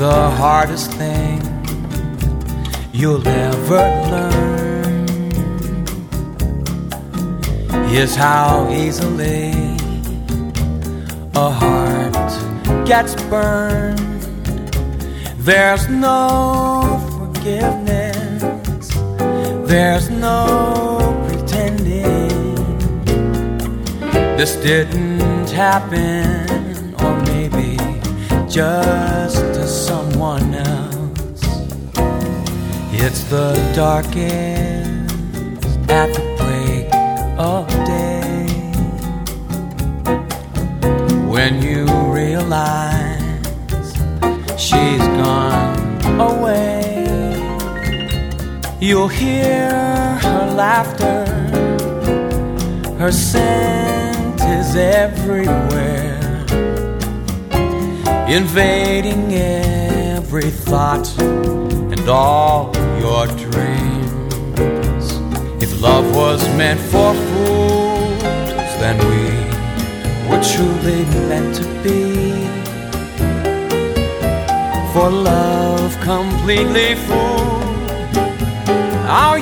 the hardest thing you'll ever learn is how easily a heart gets burned. There's no forgiveness, there's no pretending. This didn't happen, or maybe just someone else. It's the darkest at the break of day when you realize she's gone away. You'll hear her laughter, her scent is everywhere invading every thought and all your dreams. If love was meant for fools, then we were truly meant to be. For love completely fooled our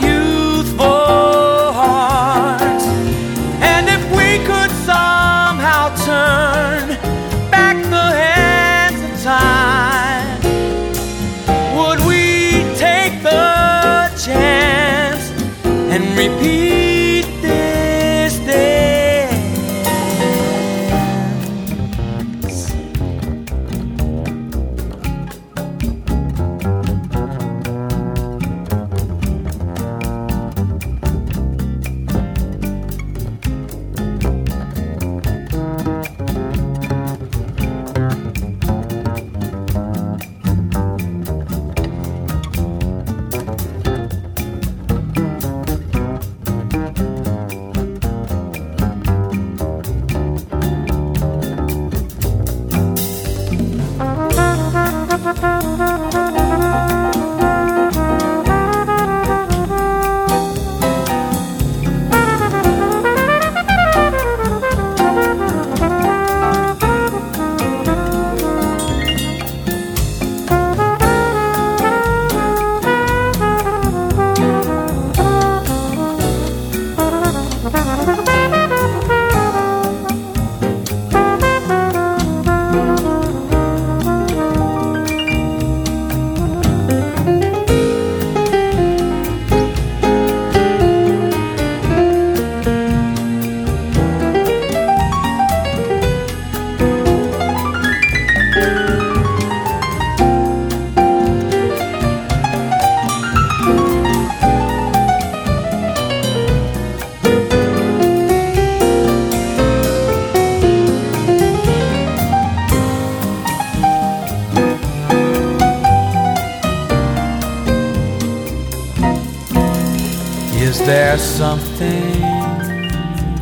Is there something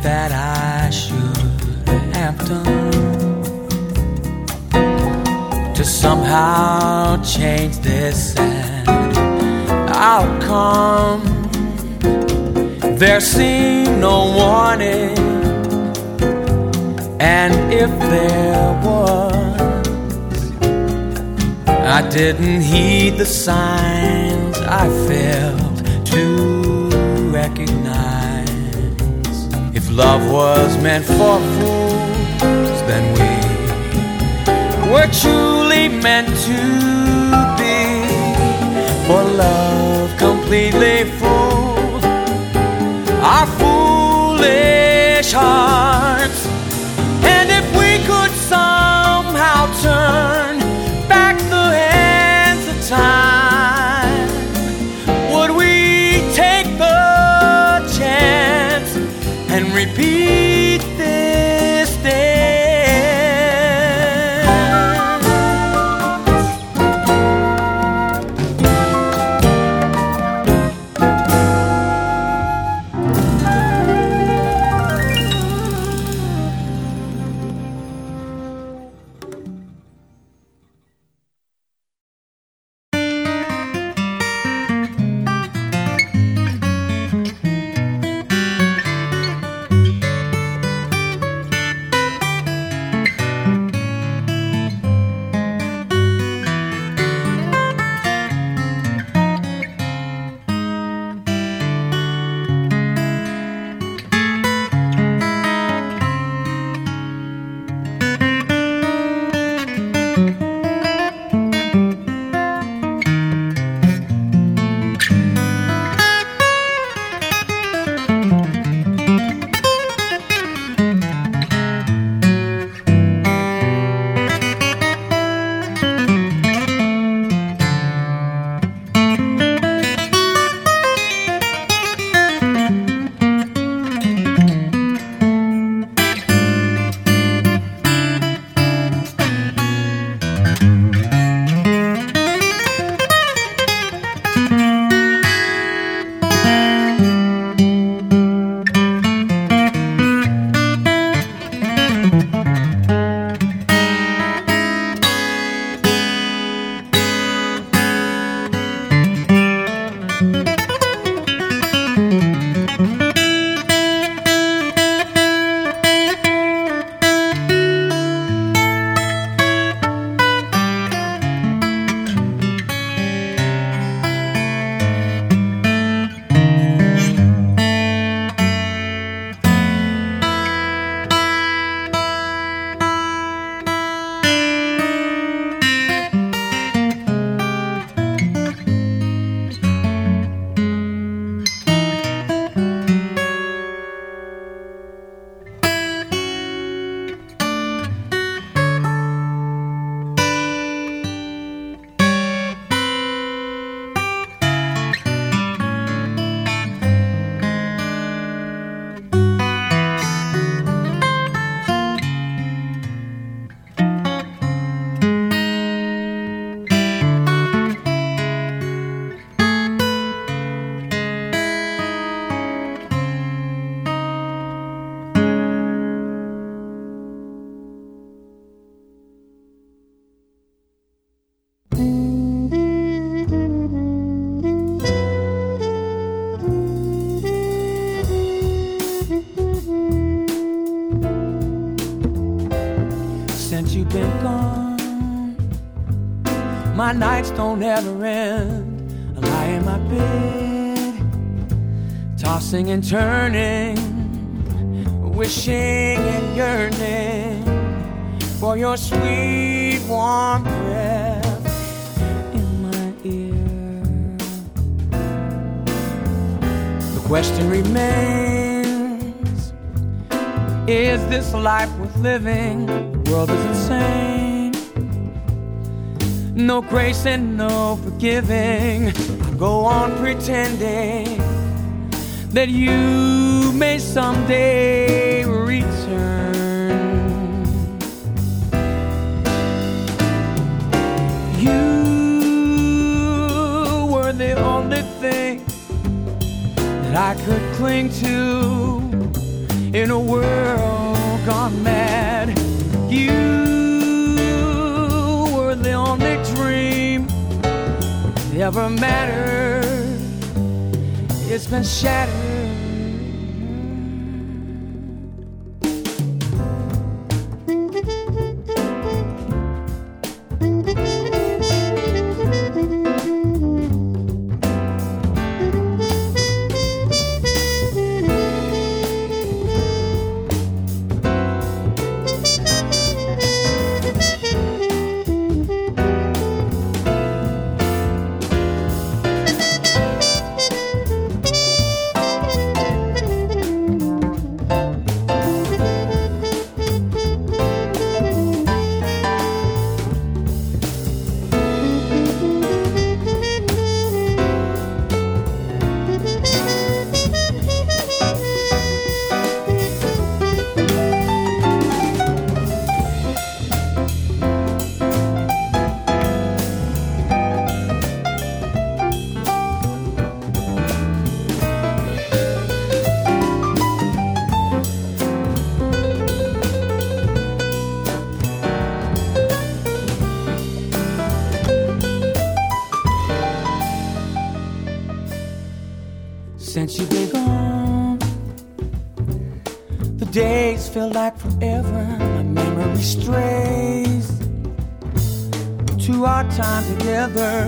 that I should have done to somehow change this sad outcome? There seemed no warning, and if there was, I didn't heed the signs I to recognize. If love was meant for fools, then we were truly meant to be. For love completely fooled our foolish hearts. Nights don't ever end. I lie in my bed, tossing and turning, wishing and yearning for your sweet warm breath in my ear. The question remains Is this life worth living? The world is insane no grace and no forgiving. I go on pretending that you may someday return. You were the only thing that I could cling to in a world gone mad. You dream ever mattered. It's been shattered. To our time together.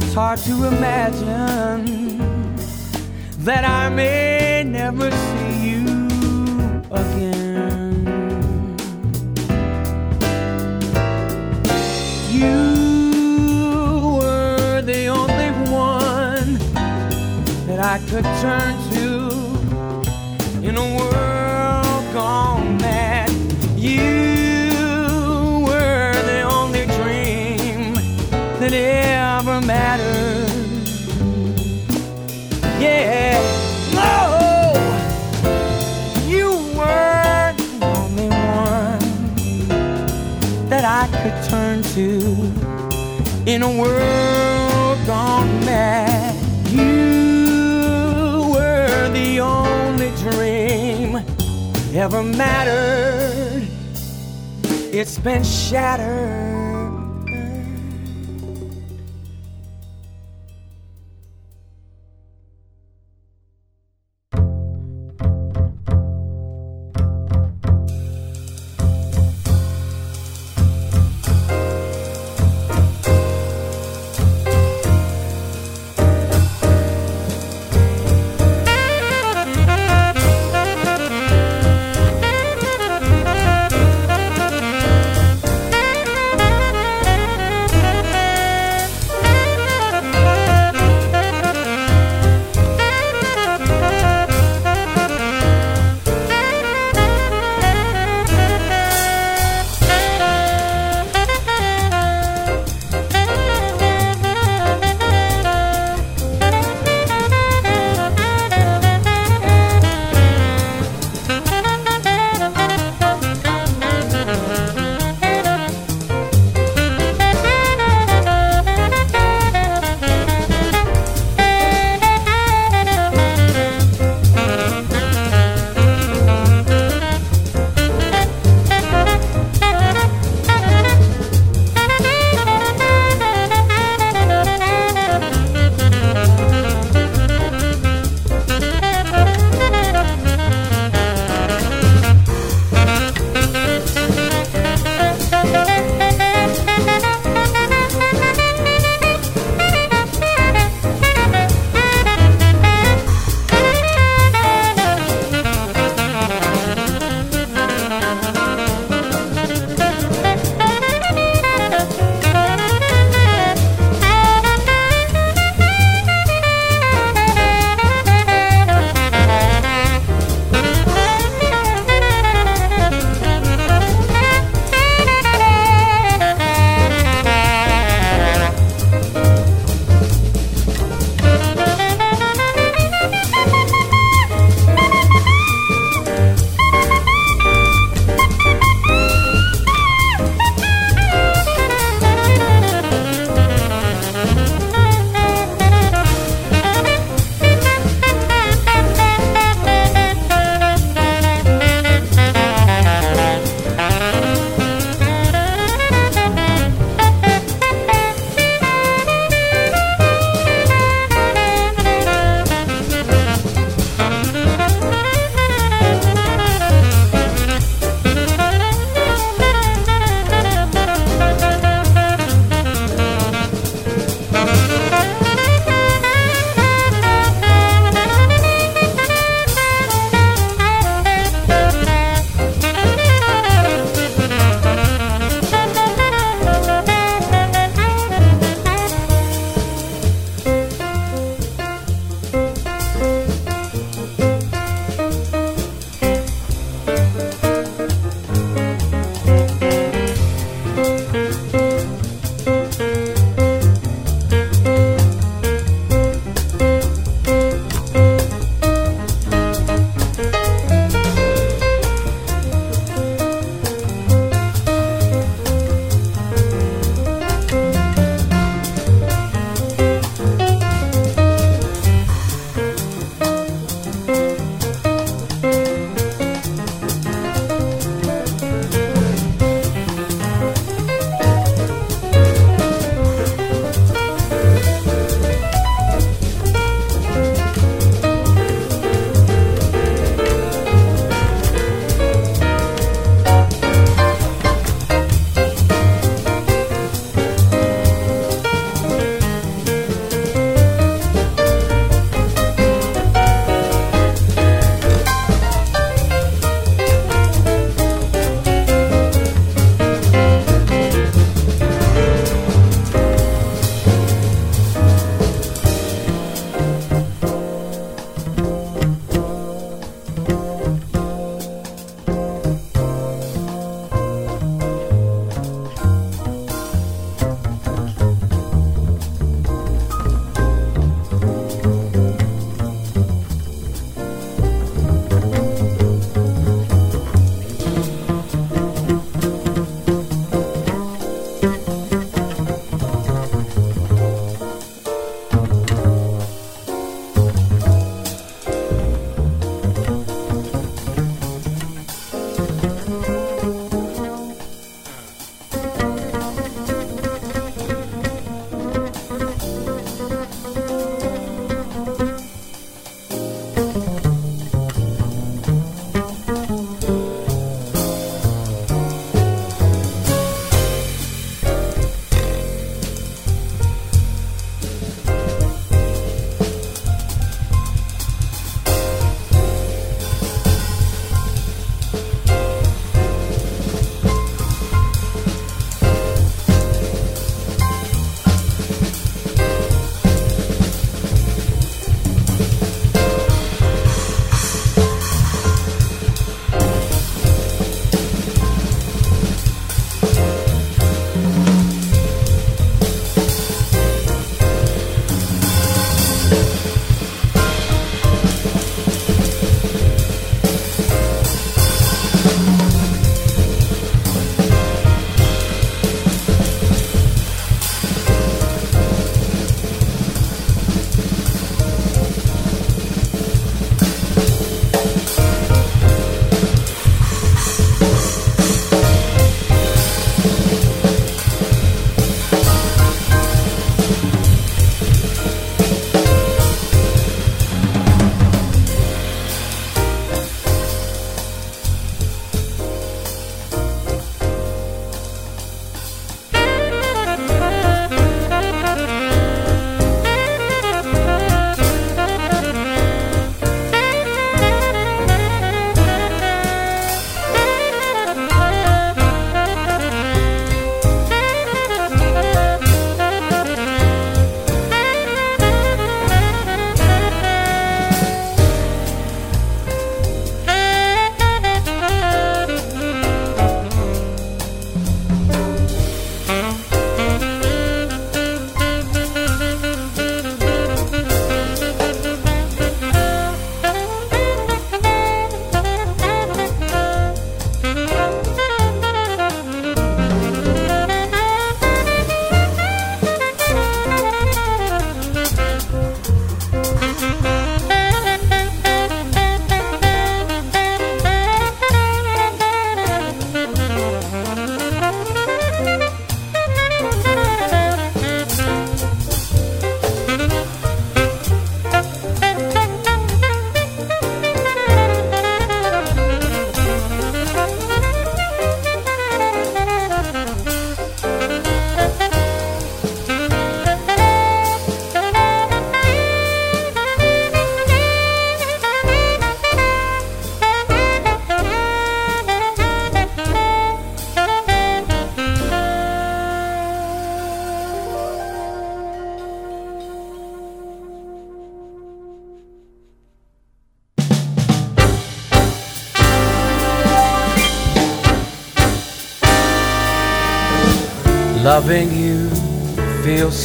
It's hard to imagine that I may never see you again. You were the only one that I could turn to in a world gone mad. You ever mattered. Yeah, no, you weren't the only one that I could turn to in a world gone mad. You were the only dream ever mattered. It's been shattered.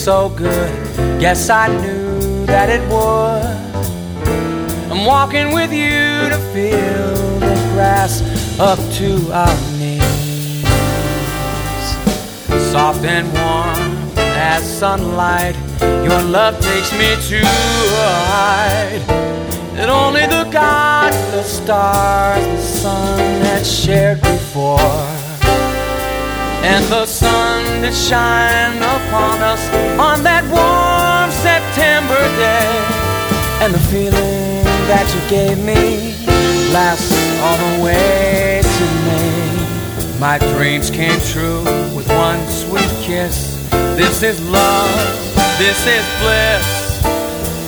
So good. Guess I knew that it would. I'm walking with you to feel the grass up to our knees. Soft and warm as sunlight, your love takes me to a height that only the gods, the stars, the sun had shared before and the sun that shine upon us on that warm September day. And the feeling that you gave me lasts all the way to May. My dreams came true with one sweet kiss. This is love, this is bliss.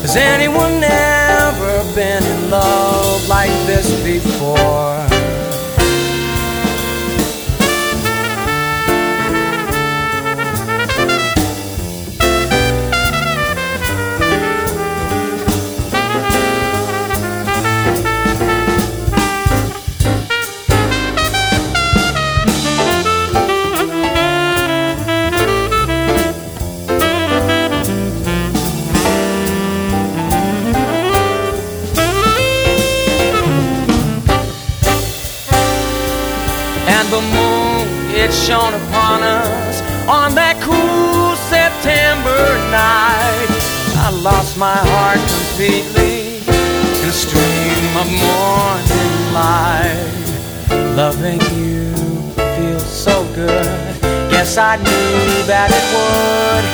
Has anyone ever been in love like this before? Shone upon us on that cool September night. I lost my heart completely in a stream of morning light. Loving you feels so good. Yes, I knew that it would.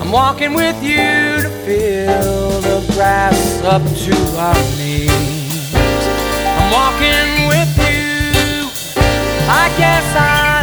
I'm walking with you to feel the grass up to our knees. I guess I